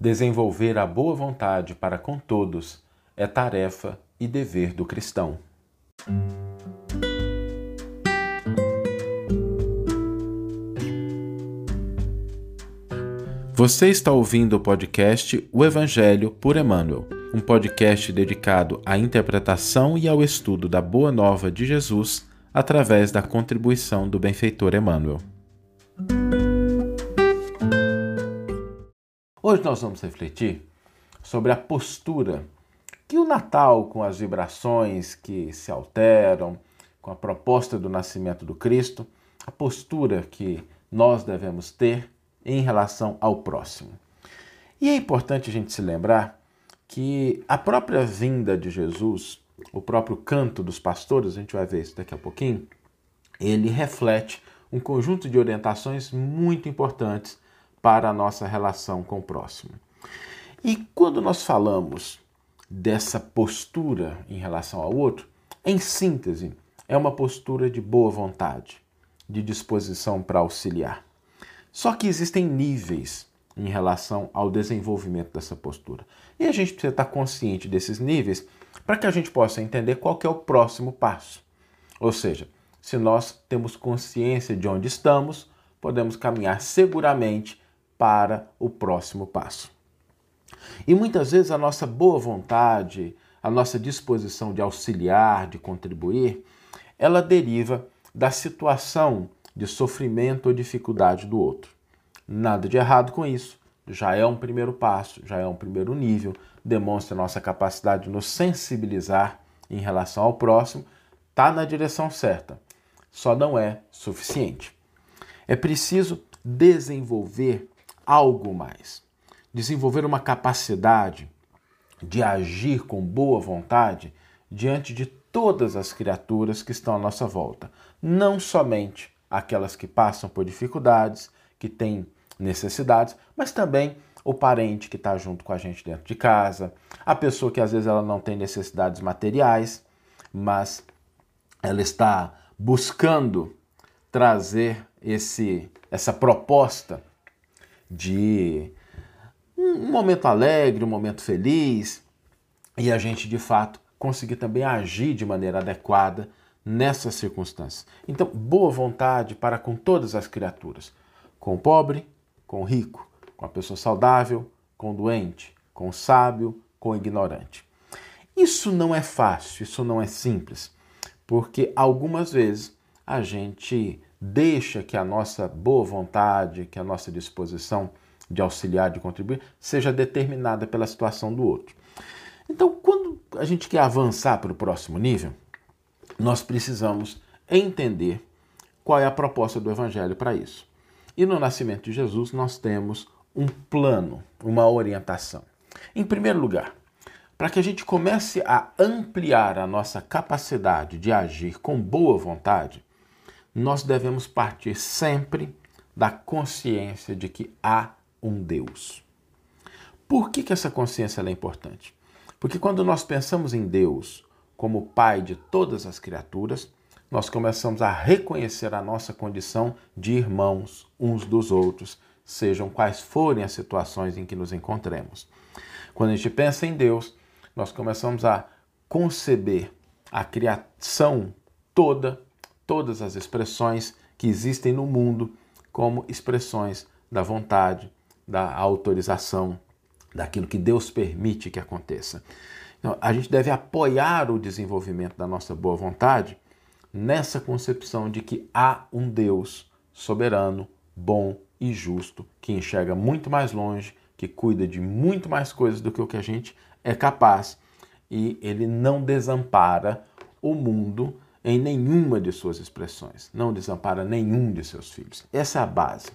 Desenvolver a boa vontade para com todos é tarefa e dever do cristão. Você está ouvindo o podcast O Evangelho por Emmanuel, um podcast dedicado à interpretação e ao estudo da Boa Nova de Jesus através da contribuição do benfeitor Emmanuel. Hoje nós vamos refletir sobre a postura que o Natal, com as vibrações que se alteram, com a proposta do nascimento do Cristo, a postura que nós devemos ter em relação ao próximo. E é importante a gente se lembrar que a própria vinda de Jesus, o próprio canto dos pastores, a gente vai ver isso daqui a pouquinho, ele reflete um conjunto de orientações muito importantes para a nossa relação com o próximo. E quando nós falamos dessa postura em relação ao outro, em síntese, é uma postura de boa vontade, de disposição para auxiliar. Só que existem níveis em relação ao desenvolvimento dessa postura. E a gente precisa estar consciente desses níveis para que a gente possa entender qual é o próximo passo. Ou seja, se nós temos consciência de onde estamos, podemos caminhar seguramente para o próximo passo. E muitas vezes a nossa boa vontade, a nossa disposição de auxiliar, de contribuir, ela deriva da situação de sofrimento ou dificuldade do outro. Nada de errado com isso. Já é um primeiro passo, já é um primeiro nível, demonstra nossa capacidade de nos sensibilizar em relação ao próximo, está na direção certa. Só não é suficiente. É preciso desenvolver algo mais. Desenvolver uma capacidade de agir com boa vontade diante de todas as criaturas que estão à nossa volta, não somente aquelas que passam por dificuldades, que têm necessidades, mas também o parente que está junto com a gente dentro de casa, a pessoa que às vezes ela não tem necessidades materiais, mas ela está buscando trazer esse essa proposta de um momento alegre, um momento feliz, e a gente de fato conseguir também agir de maneira adequada nessas circunstâncias. Então, boa vontade para com todas as criaturas, com o pobre, com o rico, com a pessoa saudável, com o doente, com o sábio, com o ignorante. Isso não é fácil, isso não é simples, porque algumas vezes a gente deixa que a nossa boa vontade, que a nossa disposição de auxiliar, de contribuir, seja determinada pela situação do outro. Então, quando a gente quer avançar para o próximo nível, nós precisamos entender qual é a proposta do Evangelho para isso. E no nascimento de Jesus nós temos um plano, uma orientação. Em primeiro lugar, para que a gente comece a ampliar a nossa capacidade de agir com boa vontade, nós devemos partir sempre da consciência de que há um Deus. Por que, que essa consciência é importante? Porque quando nós pensamos em Deus como Pai de todas as criaturas, nós começamos a reconhecer a nossa condição de irmãos uns dos outros, sejam quais forem as situações em que nos encontremos. Quando a gente pensa em Deus, nós começamos a conceber a criação toda, todas as expressões que existem no mundo, como expressões da vontade, da autorização, daquilo que Deus permite que aconteça. Então, a gente deve apoiar o desenvolvimento da nossa boa vontade nessa concepção de que há um Deus soberano, bom e justo, que enxerga muito mais longe, que cuida de muito mais coisas do que o que a gente é capaz e ele não desampara o mundo em nenhuma de suas expressões, não desampara nenhum de seus filhos. Essa é a base.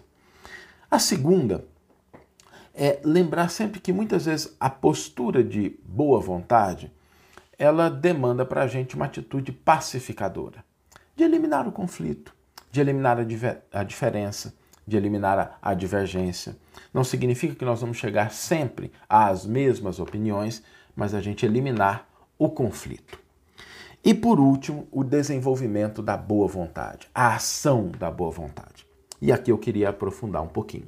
A segunda é lembrar sempre que muitas vezes a postura de boa vontade ela demanda para a gente uma atitude pacificadora, de eliminar o conflito, de eliminar a, a diferença, de eliminar a, a divergência. Não significa que nós vamos chegar sempre às mesmas opiniões, mas a gente eliminar o conflito. E por último, o desenvolvimento da boa vontade, a ação da boa vontade. E aqui eu queria aprofundar um pouquinho.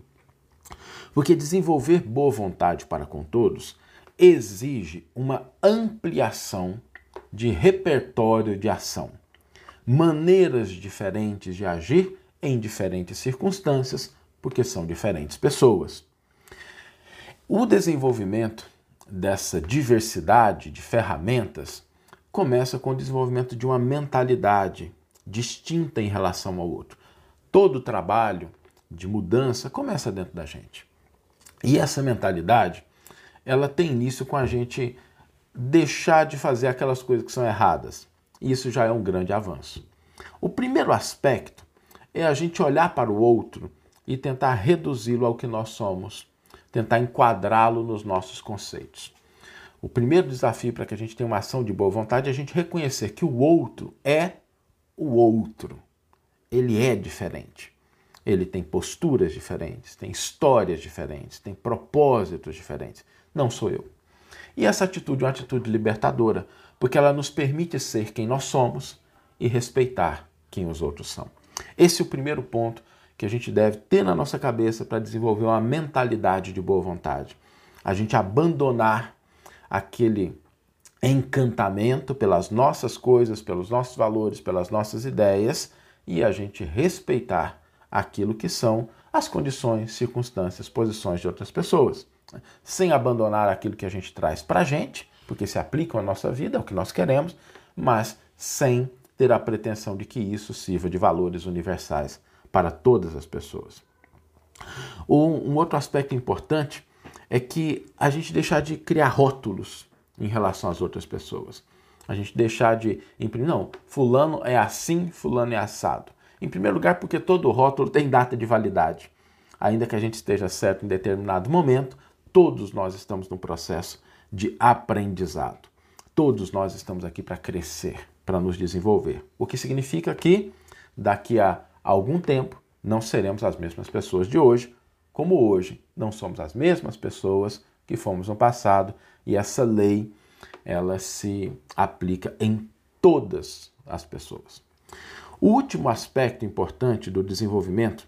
Porque desenvolver boa vontade para com todos exige uma ampliação de repertório de ação, maneiras diferentes de agir em diferentes circunstâncias, porque são diferentes pessoas. O desenvolvimento dessa diversidade de ferramentas começa com o desenvolvimento de uma mentalidade distinta em relação ao outro. Todo trabalho de mudança começa dentro da gente. E essa mentalidade, ela tem início com a gente deixar de fazer aquelas coisas que são erradas. Isso já é um grande avanço. O primeiro aspecto é a gente olhar para o outro e tentar reduzi-lo ao que nós somos, tentar enquadrá-lo nos nossos conceitos. O primeiro desafio para que a gente tenha uma ação de boa vontade é a gente reconhecer que o outro é o outro. Ele é diferente. Ele tem posturas diferentes, tem histórias diferentes, tem propósitos diferentes. Não sou eu. E essa atitude é uma atitude libertadora, porque ela nos permite ser quem nós somos e respeitar quem os outros são. Esse é o primeiro ponto que a gente deve ter na nossa cabeça para desenvolver uma mentalidade de boa vontade. A gente abandonar aquele encantamento pelas nossas coisas, pelos nossos valores, pelas nossas ideias e a gente respeitar aquilo que são as condições, circunstâncias, posições de outras pessoas, sem abandonar aquilo que a gente traz para a gente, porque se aplica à nossa vida, é o que nós queremos, mas sem ter a pretensão de que isso sirva de valores universais para todas as pessoas. Um outro aspecto importante é que a gente deixar de criar rótulos em relação às outras pessoas. A gente deixar de imprimir, não, fulano é assim, fulano é assado. Em primeiro lugar, porque todo rótulo tem data de validade. Ainda que a gente esteja certo em determinado momento, todos nós estamos num processo de aprendizado. Todos nós estamos aqui para crescer, para nos desenvolver. O que significa que daqui a algum tempo não seremos as mesmas pessoas de hoje, como hoje não somos as mesmas pessoas que fomos no passado, e essa lei ela se aplica em todas as pessoas. O último aspecto importante do desenvolvimento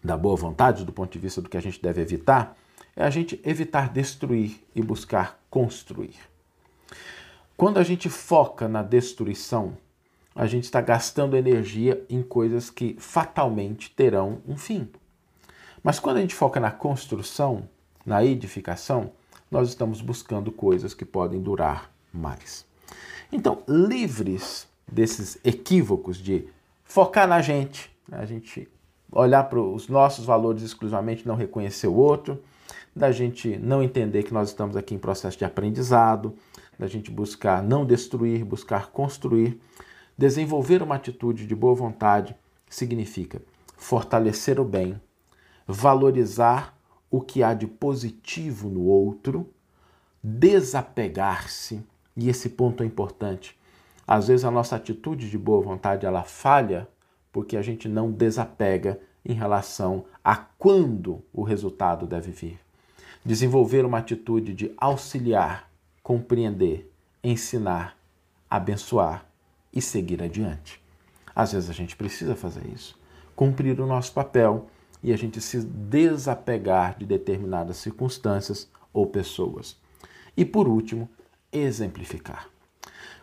da boa vontade, do ponto de vista do que a gente deve evitar, é a gente evitar destruir e buscar construir. Quando a gente foca na destruição, a gente está gastando energia em coisas que fatalmente terão um fim. Mas quando a gente foca na construção, na edificação, nós estamos buscando coisas que podem durar mais. Então, livres desses equívocos de focar na gente, a gente olhar para os nossos valores exclusivamente, não reconhecer o outro, da gente não entender que nós estamos aqui em processo de aprendizado, da gente buscar não destruir, buscar construir. Desenvolver uma atitude de boa vontade significa fortalecer o bem, valorizar o que há de positivo no outro, desapegar-se, e esse ponto é importante. Às vezes a nossa atitude de boa vontade ela falha porque a gente não desapega em relação a quando o resultado deve vir. Desenvolver uma atitude de auxiliar, compreender, ensinar, abençoar e seguir adiante. Às vezes a gente precisa fazer isso, cumprir o nosso papel e a gente se desapegar de determinadas circunstâncias ou pessoas. E por último, exemplificar.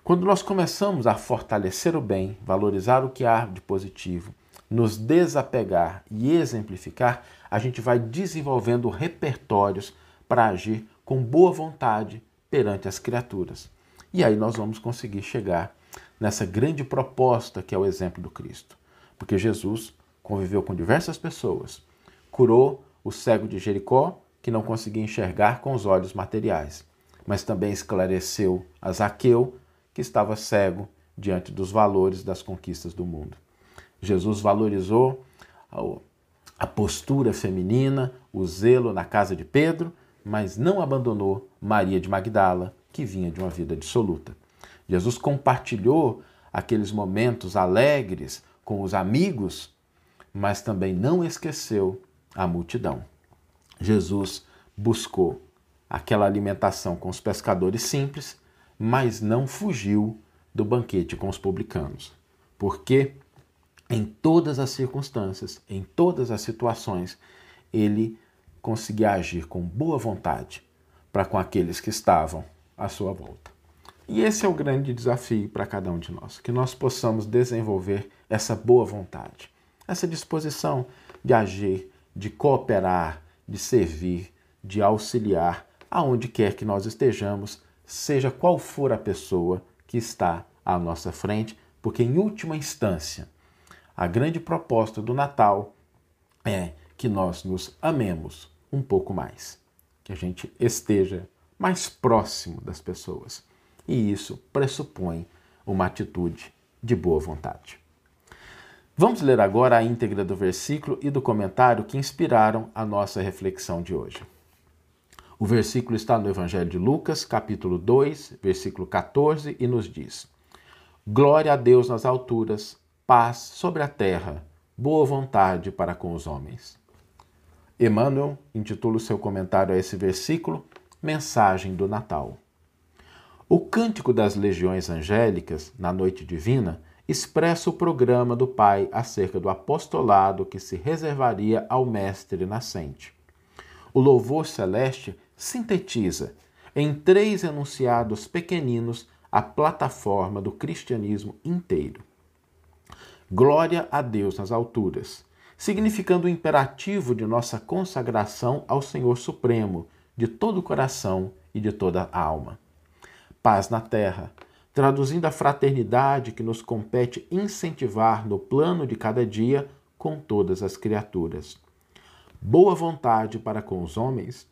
Quando nós começamos a fortalecer o bem, valorizar o que há de positivo, nos desapegar e exemplificar, a gente vai desenvolvendo repertórios para agir com boa vontade perante as criaturas. E aí nós vamos conseguir chegar nessa grande proposta que é o exemplo do Cristo. Porque Jesus conviveu com diversas pessoas, curou o cego de Jericó, que não conseguia enxergar com os olhos materiais, mas também esclareceu a Zaqueu, que estava cego diante dos valores das conquistas do mundo. Jesus valorizou a postura feminina, o zelo na casa de Pedro, mas não abandonou Maria de Magdala, que vinha de uma vida dissoluta. Jesus compartilhou aqueles momentos alegres com os amigos mas também não esqueceu a multidão. Jesus buscou aquela alimentação com os pescadores simples, mas não fugiu do banquete com os publicanos. Porque em todas as circunstâncias, em todas as situações, ele conseguir agir com boa vontade para com aqueles que estavam à sua volta. E esse é o grande desafio para cada um de nós, que nós possamos desenvolver essa boa vontade, essa disposição de agir, de cooperar, de servir, de auxiliar aonde quer que nós estejamos, seja qual for a pessoa que está à nossa frente, porque em última instância, a grande proposta do Natal é que nós nos amemos um pouco mais, que a gente esteja mais próximo das pessoas. E isso pressupõe uma atitude de boa vontade. Vamos ler agora a íntegra do versículo e do comentário que inspiraram a nossa reflexão de hoje. O versículo está no Evangelho de Lucas, capítulo 2, versículo 14, e nos diz: Glória a Deus nas alturas, paz sobre a terra, boa vontade para com os homens. Emmanuel intitula o seu comentário a esse versículo Mensagem do Natal. O Cântico das Legiões Angélicas, na Noite Divina, expressa o programa do Pai acerca do apostolado que se reservaria ao Mestre nascente. O louvor celeste sintetiza em três enunciados pequeninos a plataforma do cristianismo inteiro. Glória a Deus nas alturas, significando o imperativo de nossa consagração ao Senhor Supremo, de todo o coração e de toda a alma. Paz na terra, traduzindo a fraternidade que nos compete incentivar no plano de cada dia com todas as criaturas. Boa vontade para com os homens,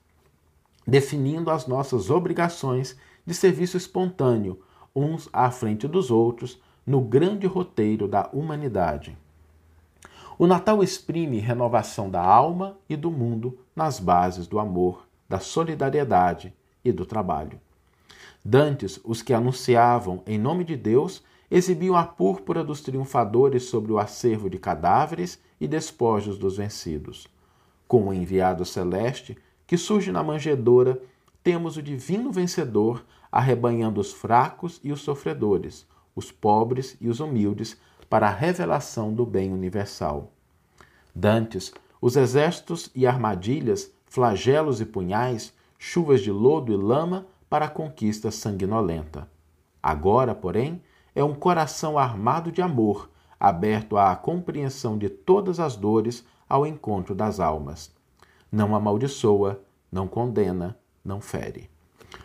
definindo as nossas obrigações de serviço espontâneo, uns à frente dos outros, no grande roteiro da humanidade. O Natal exprime renovação da alma e do mundo nas bases do amor, da solidariedade e do trabalho. Dantes, os que anunciavam em nome de Deus, exibiam a púrpura dos triunfadores sobre o acervo de cadáveres e despojos dos vencidos. Com o enviado celeste, que surge na manjedoura, temos o divino vencedor arrebanhando os fracos e os sofredores, os pobres e os humildes, para a revelação do bem universal. Dantes, os exércitos e armadilhas, flagelos e punhais, chuvas de lodo e lama para a conquista sanguinolenta. Agora, porém, é um coração armado de amor, aberto à compreensão de todas as dores ao encontro das almas não amaldiçoa, não condena, não fere.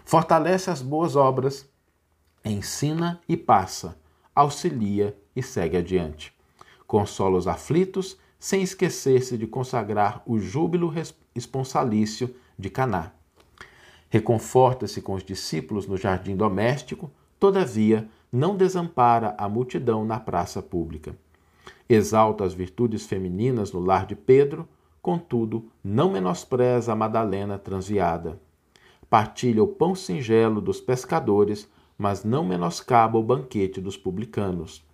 Fortalece as boas obras, ensina e passa, auxilia e segue adiante. Consola os aflitos, sem esquecer-se de consagrar o júbilo esponsalício de Caná. Reconforta-se com os discípulos no jardim doméstico, todavia não desampara a multidão na praça pública. Exalta as virtudes femininas no lar de Pedro, contudo, não menospreza a Madalena transviada. Partilha o pão singelo dos pescadores, mas não menoscaba o banquete dos publicanos.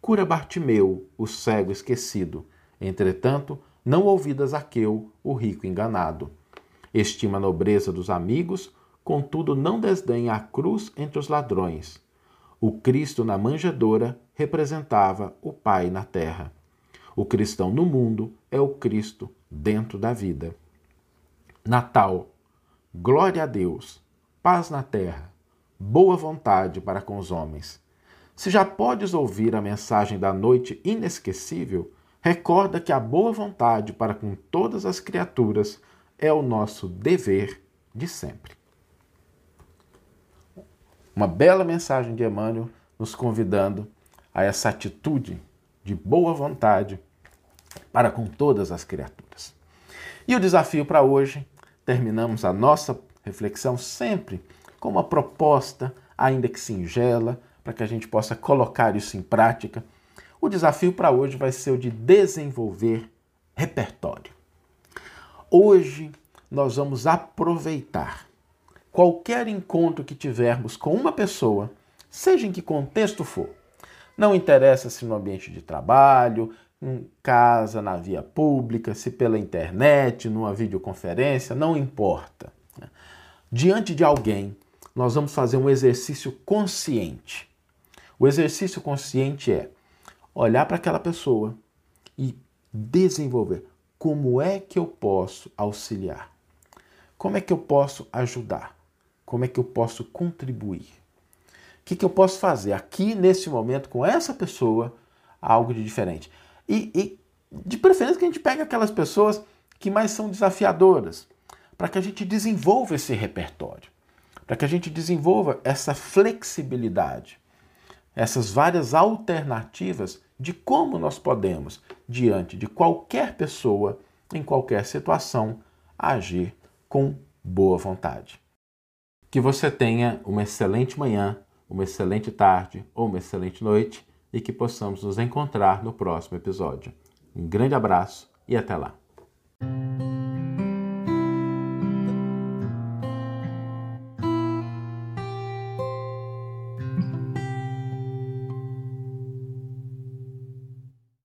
Cura Bartimeu, o cego esquecido. Entretanto, não ouvidas Zaqueu, o rico enganado. Estima a nobreza dos amigos, contudo não desdenha a cruz entre os ladrões. O Cristo na manjedoura representava o Pai na terra. O cristão no mundo é o Cristo dentro da vida. Natal, glória a Deus, paz na terra, boa vontade para com os homens. Se já podes ouvir a mensagem da noite inesquecível, recorda que a boa vontade para com todas as criaturas é o nosso dever de sempre. Uma bela mensagem de Emmanuel nos convidando a essa atitude de boa vontade para com todas as criaturas. E o desafio para hoje, terminamos a nossa reflexão sempre com uma proposta, ainda que singela, para que a gente possa colocar isso em prática. O desafio para hoje vai ser o de desenvolver repertório. Hoje nós vamos aproveitar qualquer encontro que tivermos com uma pessoa, seja em que contexto for. Não interessa se no ambiente de trabalho, em casa, na via pública, se pela internet, numa videoconferência, não importa. Diante de alguém, nós vamos fazer um exercício consciente. O exercício consciente é olhar para aquela pessoa e desenvolver como é que eu posso auxiliar. Como é que eu posso ajudar? Como é que eu posso contribuir? O que, que eu posso fazer aqui nesse momento com essa pessoa algo de diferente? E, e de preferência que a gente pegue aquelas pessoas que mais são desafiadoras, para que a gente desenvolva esse repertório, para que a gente desenvolva essa flexibilidade, essas várias alternativas de como nós podemos, diante de qualquer pessoa, em qualquer situação, agir com boa vontade. Que você tenha uma excelente manhã uma excelente tarde ou uma excelente noite e que possamos nos encontrar no próximo episódio. Um grande abraço e até lá!